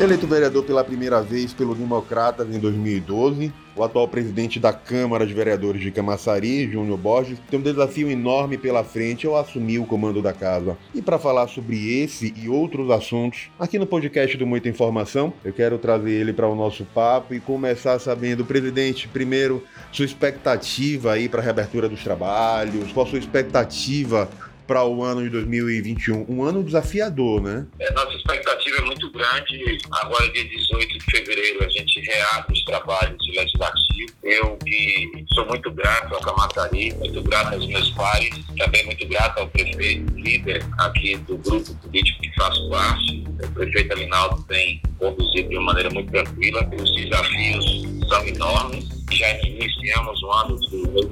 Eleito vereador pela primeira vez pelo Democratas em 2012, o atual presidente da Câmara de Vereadores de Camaçari, Júnior Borges, tem um desafio enorme pela frente ao assumir o comando da casa. E para falar sobre esse e outros assuntos, aqui no podcast do Muita Informação, eu quero trazer ele para o nosso papo e começar sabendo, presidente, primeiro, sua expectativa aí para a reabertura dos trabalhos, qual a sua expectativa para o ano de 2021? Um ano desafiador, né? É, nossa expectativa é muito grande. Agora, dia 18 de fevereiro, a gente reabre os trabalhos legislativos. Eu que sou muito grato ao Camaçari, muito grato aos meus pares, também muito grato ao prefeito, líder aqui do grupo político que faço parte. O prefeito Alinaldo tem conduzido de uma maneira muito tranquila. Os desafios são enormes já iniciamos o ano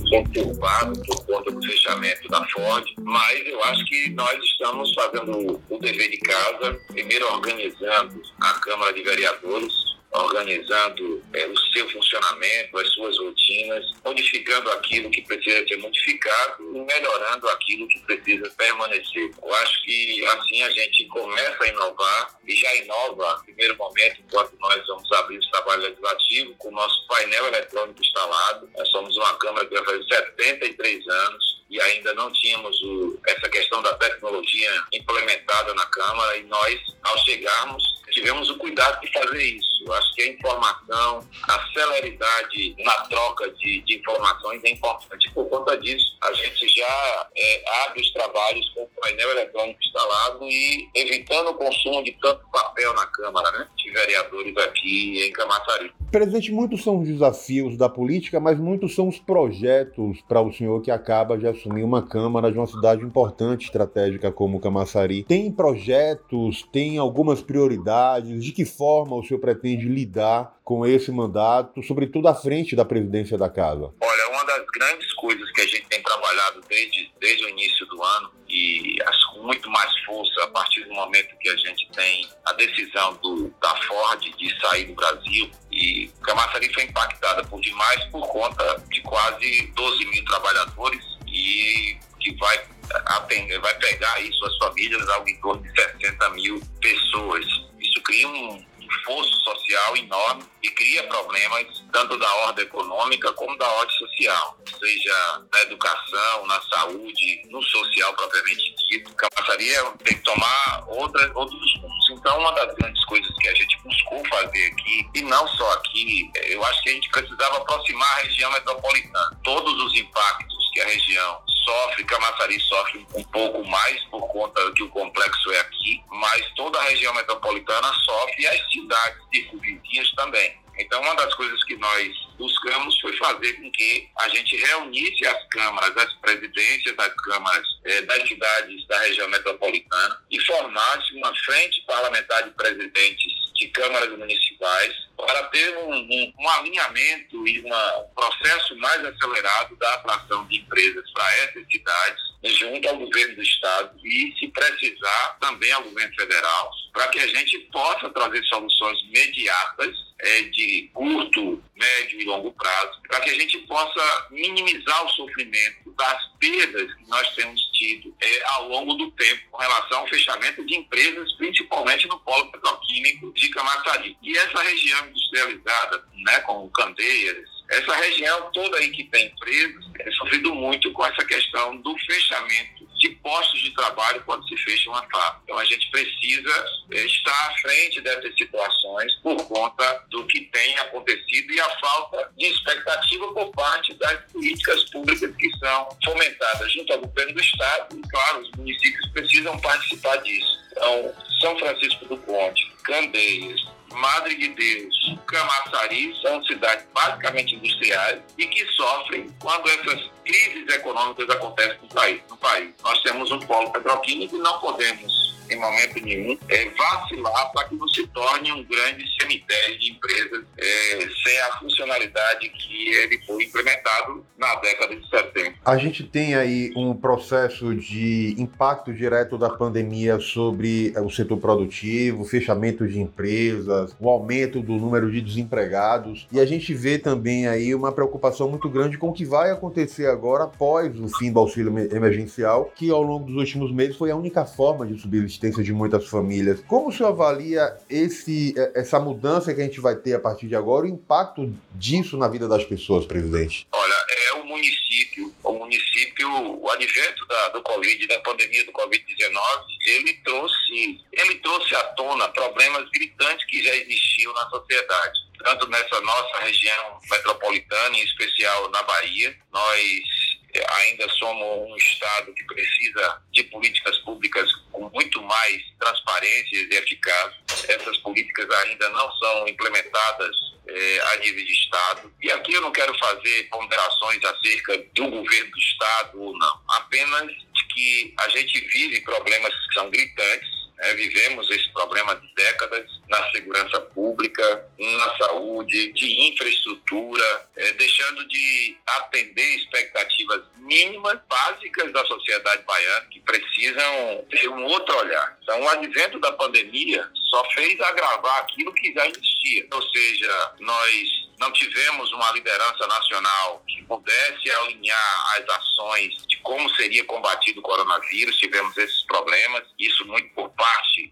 conturbado por conta do fechamento da Ford, mas eu acho que nós estamos fazendo o dever de casa, primeiro organizando a Câmara de Vereadores, organizando é, o seu funcionamento, as suas rotinas, modificando aquilo que precisa ser modificado e melhorando aquilo que precisa permanecer. Eu acho que assim a gente começa a inovar e já inova no primeiro momento, enquanto nós vamos abrir o trabalho legislativo, com o nosso painel eletrônico instalado. Nós somos uma Câmara que vai fazer 73 anos e ainda não tínhamos o, essa questão da tecnologia implementada na Câmara e nós, ao chegarmos, tivemos o cuidado de fazer isso acho que a informação, a celeridade na troca de, de informações é importante. Por conta disso, a gente já é, abre os trabalhos com o painel eletrônico instalado e evitando o consumo de tanto papel na Câmara, né? De vereadores aqui em Camaçari. Presidente, muitos são os desafios da política, mas muitos são os projetos para o senhor que acaba de assumir uma Câmara de uma cidade importante, estratégica como Camaçari. Tem projetos, tem algumas prioridades? De que forma o senhor pretende de lidar com esse mandato, sobretudo à frente da presidência da casa? Olha, uma das grandes coisas que a gente tem trabalhado desde, desde o início do ano e acho com muito mais força a partir do momento que a gente tem a decisão do, da Ford de sair do Brasil e Camaçari foi impactada por demais por conta de quase 12 mil trabalhadores e que vai atender, vai pegar aí suas famílias algo em torno de 60 mil pessoas. Isso cria um, esforço social enorme e cria problemas tanto da ordem econômica como da ordem social, seja na educação, na saúde, no social propriamente dito. Camaçaria tem que tomar outra, outros rumos. Então, uma das grandes coisas que a gente buscou fazer aqui, e não só aqui, eu acho que a gente precisava aproximar a região metropolitana. Todos os impactos que a região sofre, Camaçari sofre um pouco mais por conta que o complexo é aqui, mas toda a região metropolitana sofre e as cidades circunvizinhas também. Então, uma das coisas que nós buscamos foi fazer com que a gente reunisse as câmaras, as presidências das câmaras eh, das cidades da região metropolitana e formasse uma frente parlamentar de presidentes de câmaras municipais para ter um, um, um alinhamento e uma, um processo mais acelerado da atração de empresas para essas cidades junto ao governo do estado e, se precisar, também ao governo federal, para que a gente possa trazer soluções imediatas é, de curto, médio e longo prazo, para que a gente possa minimizar o sofrimento das perdas que nós temos tido é, ao longo do tempo com relação ao fechamento de empresas, principalmente no polo petroquímico de Camaçari. E essa região industrializada, né, com Candeias, essa região toda aí que tem empresas, tem sofrido muito com essa questão do fechamento de postos de trabalho quando se fecha uma fábrica. Então a gente precisa eh, estar à frente dessas situações por conta do que tem acontecido e a falta de expectativa por parte das políticas públicas que são fomentadas junto ao governo do Estado e, claro, os municípios precisam participar disso. Então, São Francisco do Conde, Candeias, Madre de Deus, Camaçari são cidades basicamente industriais e que sofrem quando essas crises econômicas acontecem no país. No país. Nós temos um polo petroquímico e não podemos em momento nenhum, é, vacilar para que se torne um grande cemitério de empresas é, sem a funcionalidade que ele foi implementado na década de 70. A gente tem aí um processo de impacto direto da pandemia sobre é, o setor produtivo, fechamento de empresas, o aumento do número de desempregados e a gente vê também aí uma preocupação muito grande com o que vai acontecer agora após o fim do auxílio emergencial, que ao longo dos últimos meses foi a única forma de subir existência de muitas famílias. Como o senhor avalia esse, é, essa mudança que a gente vai ter a partir de agora, o impacto disso na vida das pessoas, presidente? Olha, é o município, o município, o advento da, do Covid, da pandemia do Covid-19, ele trouxe, ele trouxe à tona problemas gritantes que já existiam na sociedade tanto nessa nossa região metropolitana, em especial na Bahia. Nós ainda somos um Estado que precisa de políticas públicas com muito mais transparência e eficácia. Essas políticas ainda não são implementadas eh, a nível de Estado. E aqui eu não quero fazer ponderações acerca do governo do Estado ou não, apenas que a gente vive problemas que são gritantes é, vivemos esse problema de décadas na segurança pública, na saúde, de infraestrutura, é, deixando de atender expectativas mínimas, básicas da sociedade baiana, que precisam ter um outro olhar. Então, o advento da pandemia só fez agravar aquilo que já existia. Ou seja, nós não tivemos uma liderança nacional que pudesse alinhar as ações de como seria combatido o coronavírus, tivemos esses problemas, isso muito por parte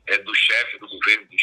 é, do chefe do governo do,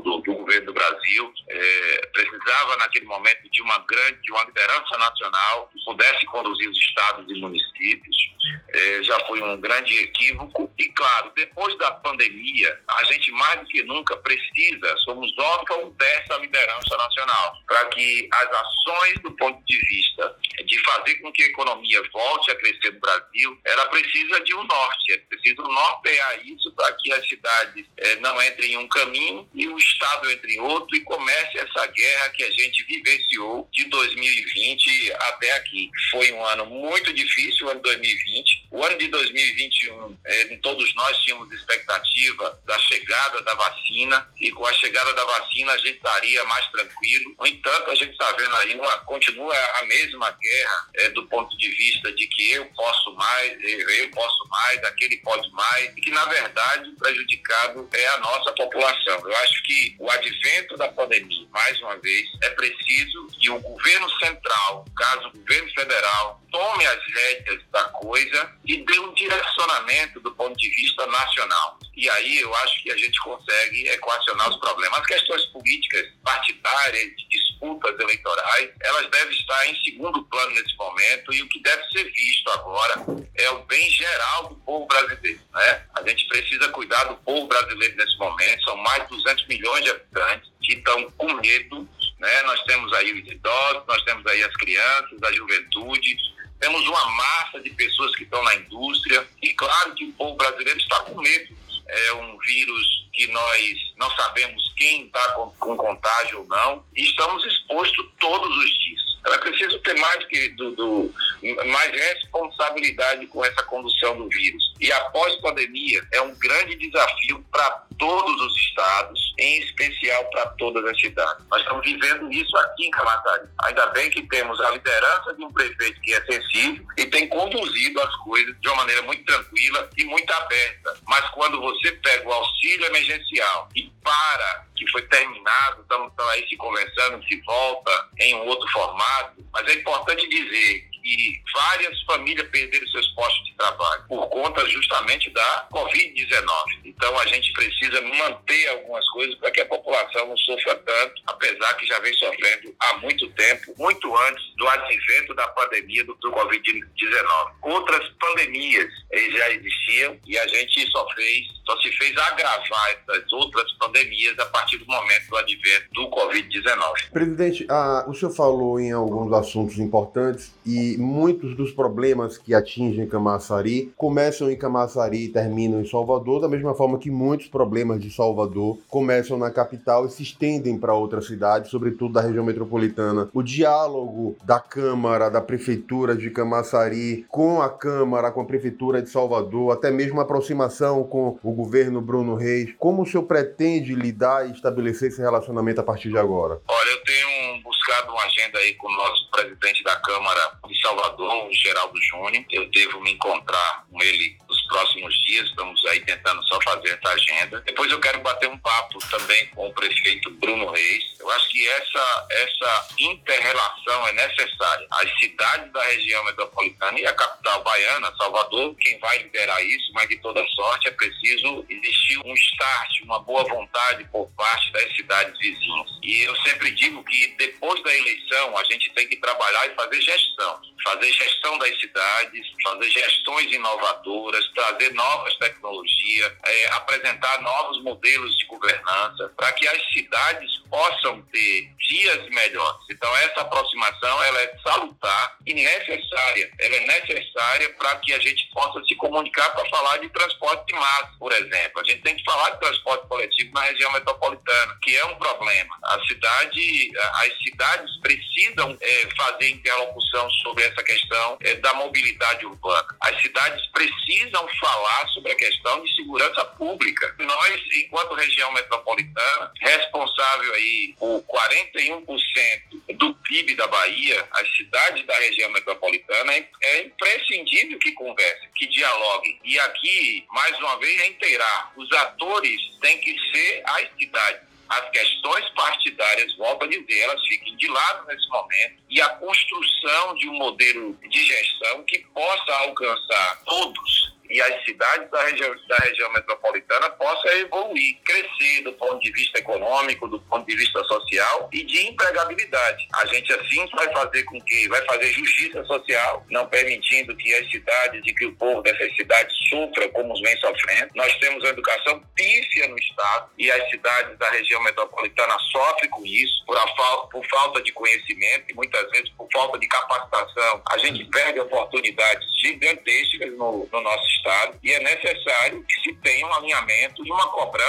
do, do governo do Brasil, é, precisava naquele momento de uma grande, de uma liderança nacional que pudesse conduzir os estados e municípios, é, já foi um grande equívoco. E claro, depois da pandemia, a gente mais do que nunca precisa, somos órfãos dessa liderança nacional, para que as ações do ponto de vista de fazer com que a economia volte a crescer no Brasil, ela precisa de um norte, é preciso nortear isso para que as cidades é, não entrem em um caminho e o Estado entre outro e comece essa guerra que a gente vivenciou de 2020 até aqui. Foi um ano muito difícil, o ano 2020. O ano de 2021, é, todos nós tínhamos expectativa da chegada da vacina e com a chegada da vacina a gente estaria mais tranquilo. No entanto, a gente está vendo aí, uma, continua a mesma guerra é, do ponto de vista de que eu posso mais, eu, eu posso mais, aquele pode mais, e que na verdade o prejudicado é a nossa população. Eu acho que o advento da pandemia, mais uma vez, é preciso que o governo central, caso o governo federal, tome as rédeas da coisa e dê um direcionamento do ponto de vista nacional. E aí eu acho que a gente consegue equacionar os problemas. As questões políticas, partidárias, disputas eleitorais, elas devem estar em segundo plano nesse momento e o que deve ser visto agora é o bem geral do povo brasileiro. Né? A gente precisa cuidar do povo brasileiro nesse momento, são mais de 200 milhões de habitantes que estão com medo. Né? Nós temos aí os idosos, nós temos aí as crianças, a juventude, temos uma massa de pessoas que estão na indústria e claro que o povo brasileiro está com medo. É um vírus que nós não sabemos quem está com, com contágio ou não e estamos expostos todos os dias. Ela precisa ter mais, que, do, do, mais responsabilidade com essa condução do vírus. E após pandemia, é um grande desafio para todos os estados, em especial para todas as cidades. Nós estamos vivendo isso aqui em Camaçari. Ainda bem que temos a liderança de um prefeito que é sensível e tem conduzido as coisas de uma maneira muito tranquila e muito aberta. Mas quando você pega o auxílio emergencial e para que foi terminado, estamos aí se conversando, se volta em um outro formato, mas é importante dizer que várias famílias perderam seus postos de trabalho por conta justamente da Covid-19. Então a gente precisa manter algumas coisas para que a população não sofra tanto, apesar que já vem sofrendo há muito tempo, muito antes do advento da pandemia do, do Covid-19. Outras pandemias já existiam e a gente só fez, só se fez agravar essas outras pandemias a partir do momento do advento do Covid-19. Presidente, ah, o senhor falou em alguns assuntos importantes e muitos dos problemas que atingem Camaçari começam em Camaçari e terminam em Salvador, da mesma forma que muitos problemas de Salvador começam na capital e se estendem para outras cidades, sobretudo da região metropolitana. O diálogo da Câmara, da Prefeitura de Camaçari com a Câmara, com a Prefeitura de Salvador, até mesmo a aproximação com o governo Bruno Reis, como o senhor pretende lidar e estabelecer esse relacionamento a partir de agora? Olha, eu tenho buscado uma agenda aí com o nosso presidente da Câmara de Salvador, o Geraldo Júnior. Eu devo me encontrar com ele nos próximos aí tentando só fazer agenda. Depois eu quero bater um papo também com o prefeito Bruno Reis. Eu acho que essa, essa inter-relação é necessária. As cidades da região metropolitana e a capital baiana, Salvador, quem vai liderar isso, mas de toda sorte é preciso existir um start, uma boa vontade por parte das cidades vizinhas. E eu sempre digo que depois da eleição a gente tem que trabalhar e fazer gestão. Fazer gestão das cidades, fazer gestões inovadoras, trazer novas tecnologias, é, apresentar novos modelos de governança, para que as cidades possam ter dias melhores. Então essa aproximação ela é salutar e necessária. Ela é necessária para que a gente possa se comunicar para falar de transporte de massa, por exemplo. A gente tem que falar de transporte coletivo na região metropolitana, que é um problema. A cidade, as cidades precisam é, fazer interlocução sobre essa questão é, da mobilidade urbana. As cidades precisam falar sobre a questão de segurança pública. Nós, enquanto região metropolitana, responsável aí por 41% do PIB da Bahia, as cidades da região metropolitana, é, é imprescindível que conversem, que dialoguem. E aqui, mais uma vez, reiterar, os atores têm que ser as cidades as questões partidárias, volto a dizer, elas fiquem de lado nesse momento e a construção de um modelo de gestão que possa alcançar todos e as cidades da região, da região metropolitana possam evoluir, crescer do ponto de vista econômico, do ponto de vista social e de empregabilidade. A gente assim vai fazer com que, vai fazer justiça social, não permitindo que as cidades e que o povo dessas cidades sofra como vem sofrendo. Nós temos a educação pífia no Estado e as cidades da região metropolitana sofrem com isso, por, a falta, por falta de conhecimento e muitas vezes por falta de capacitação. A gente perde oportunidades gigantescas no, no nosso Estado e é necessário que se tenha um alinhamento e uma cobrança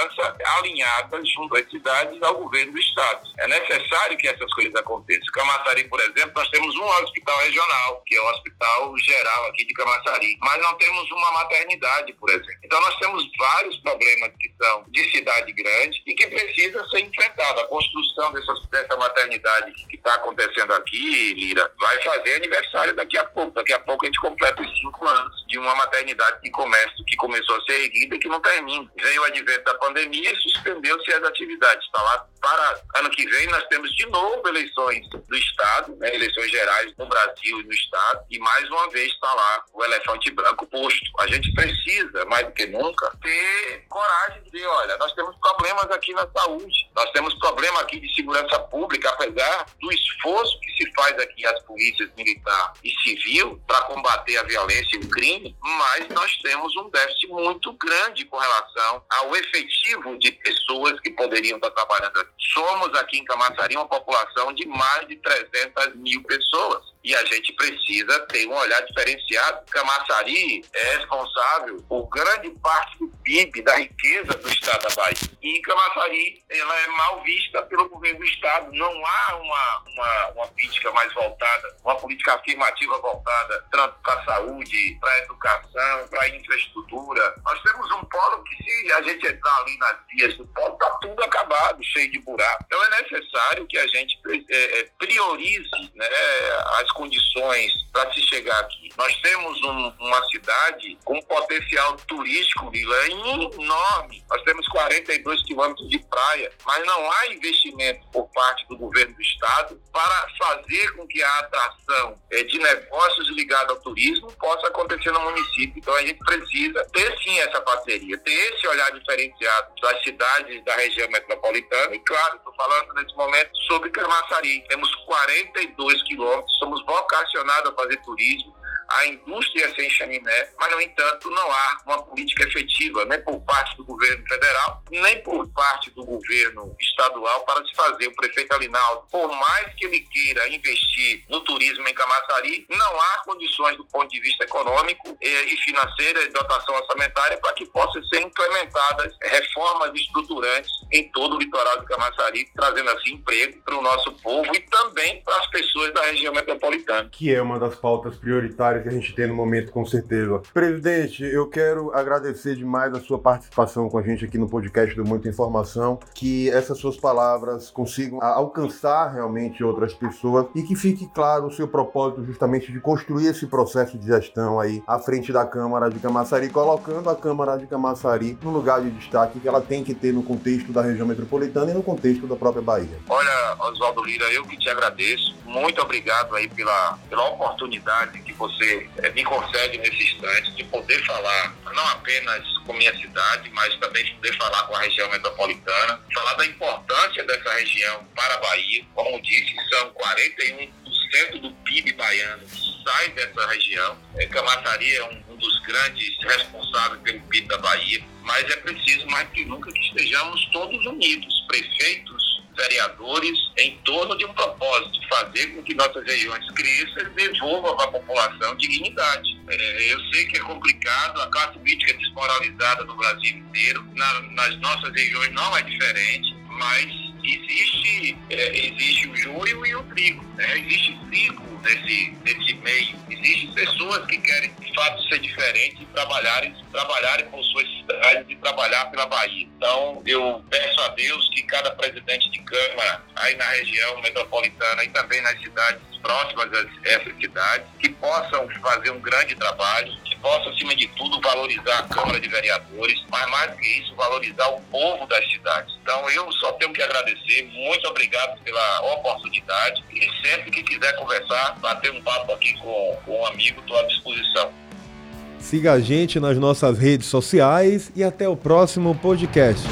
alinhada junto às cidades ao governo do Estado. É necessário que essas coisas aconteçam. Camaçari, por exemplo, nós temos um hospital regional, que é o Hospital Geral aqui de Camaçari, mas não temos uma maternidade, por exemplo. Então nós temos vários problemas que são de cidade grande e que precisa ser enfrentado. A construção dessa, dessa maternidade que está acontecendo aqui, Lira, vai fazer aniversário daqui a pouco. Daqui a pouco a gente completa os cinco anos de uma maternidade de comércio que começou a ser erguida e que não termina. Veio o advento da pandemia suspendeu-se as atividades. Está lá para ano que vem nós temos de novo eleições do Estado, né, eleições gerais no Brasil e no Estado, e mais uma vez está lá o elefante branco posto. A gente precisa, mais do que nunca, ter coragem de dizer, olha, nós temos problemas aqui na saúde, nós temos problema aqui de segurança pública, apesar do esforço que se faz aqui as polícias militar e civil para combater a violência e o crime, mas nós temos um déficit muito grande com relação ao efetivo de pessoas que poderiam estar trabalhando aqui. Somos aqui em Camaçari uma população de mais de 300 mil pessoas e a gente precisa ter um olhar diferenciado. Camaçari é responsável por grande parte do PIB, da riqueza do estado da Bahia. E Camaçari ela é mal vista pelo governo do estado. Não há uma, uma, uma política mais voltada, uma política afirmativa voltada tanto para a saúde, para a educação, para a infraestrutura. Nós temos um polo que se a gente entrar ali nas vias do polo, está tudo acabado, cheio de buraco. Então é necessário que a gente é, é priorize né, as condições para se chegar aqui. Nós temos um, uma cidade com potencial turístico, Lila, enorme. Nós temos 42 quilômetros de praia, mas não há investimento por parte do governo do estado para fazer com que a atração é, de negócios ligados ao turismo possa acontecer no município. Então a gente precisa ter sim essa parceria, ter esse olhar diferenciado das cidades da região metropolitana. E claro, estou falando nesse momento sobre Camaçari. Temos 42 quilômetros, somos vocacionados a fazer turismo a indústria sem chaminé, mas, no entanto, não há uma política efetiva, nem por parte do governo federal, nem por parte do governo estadual para se fazer. O prefeito Alinaldo, por mais que ele queira investir no turismo em Camaçari, não há condições do ponto de vista econômico e financeiro e dotação orçamentária para que possam ser implementadas reformas estruturantes em todo o litoral de Camaçari, trazendo assim emprego para o nosso povo e também para as pessoas da região metropolitana. Que é uma das pautas prioritárias que a gente tem no momento, com certeza. Presidente, eu quero agradecer demais a sua participação com a gente aqui no podcast do Informação. informação, que essas suas palavras consigam alcançar realmente outras pessoas e que fique claro o seu propósito justamente de construir esse processo de gestão aí à frente da Câmara de Camaçari, colocando a Câmara de Camaçari no lugar de destaque que ela tem que ter no contexto da região metropolitana e no contexto da própria Bahia. Olha, Oswaldo Lira, eu que te agradeço. Muito obrigado aí pela, pela oportunidade que você é, me concede nesse instante de poder falar não apenas com minha cidade, mas também de poder falar com a região metropolitana, falar da importância dessa região para a Bahia. Como disse, são 41% do PIB baiano que sai dessa região. É, Camaçari é um, um dos grandes responsáveis pelo PIB da Bahia, mas é preciso mais que nunca que estejamos todos unidos, prefeitos, vereadores em torno de um propósito, fazer com que nossas regiões cresçam e devolvam à população dignidade. É, eu sei que é complicado, a classe política é desmoralizada no Brasil inteiro, na, nas nossas regiões não é diferente, mas existe, é, existe o joio e o trigo. Né? Existe trigo nesse, nesse meio. Existem pessoas que querem, de fato, ser diferentes e trabalharem, trabalharem por suas cidades e trabalhar pela Bahia. Então, eu peço a Deus que cada presidente de Câmara, aí na região metropolitana e também nas cidades próximas a essas cidades, que possam fazer um grande trabalho, que possam, acima de tudo, valorizar a Câmara de Vereadores, mas mais do que isso, valorizar o povo das cidades. Então, eu só tenho que agradecer. Muito obrigado pela oportunidade. E sempre que quiser conversar, bater um papo aqui com, com um amigo, estou à disposição. Siga a gente nas nossas redes sociais e até o próximo podcast.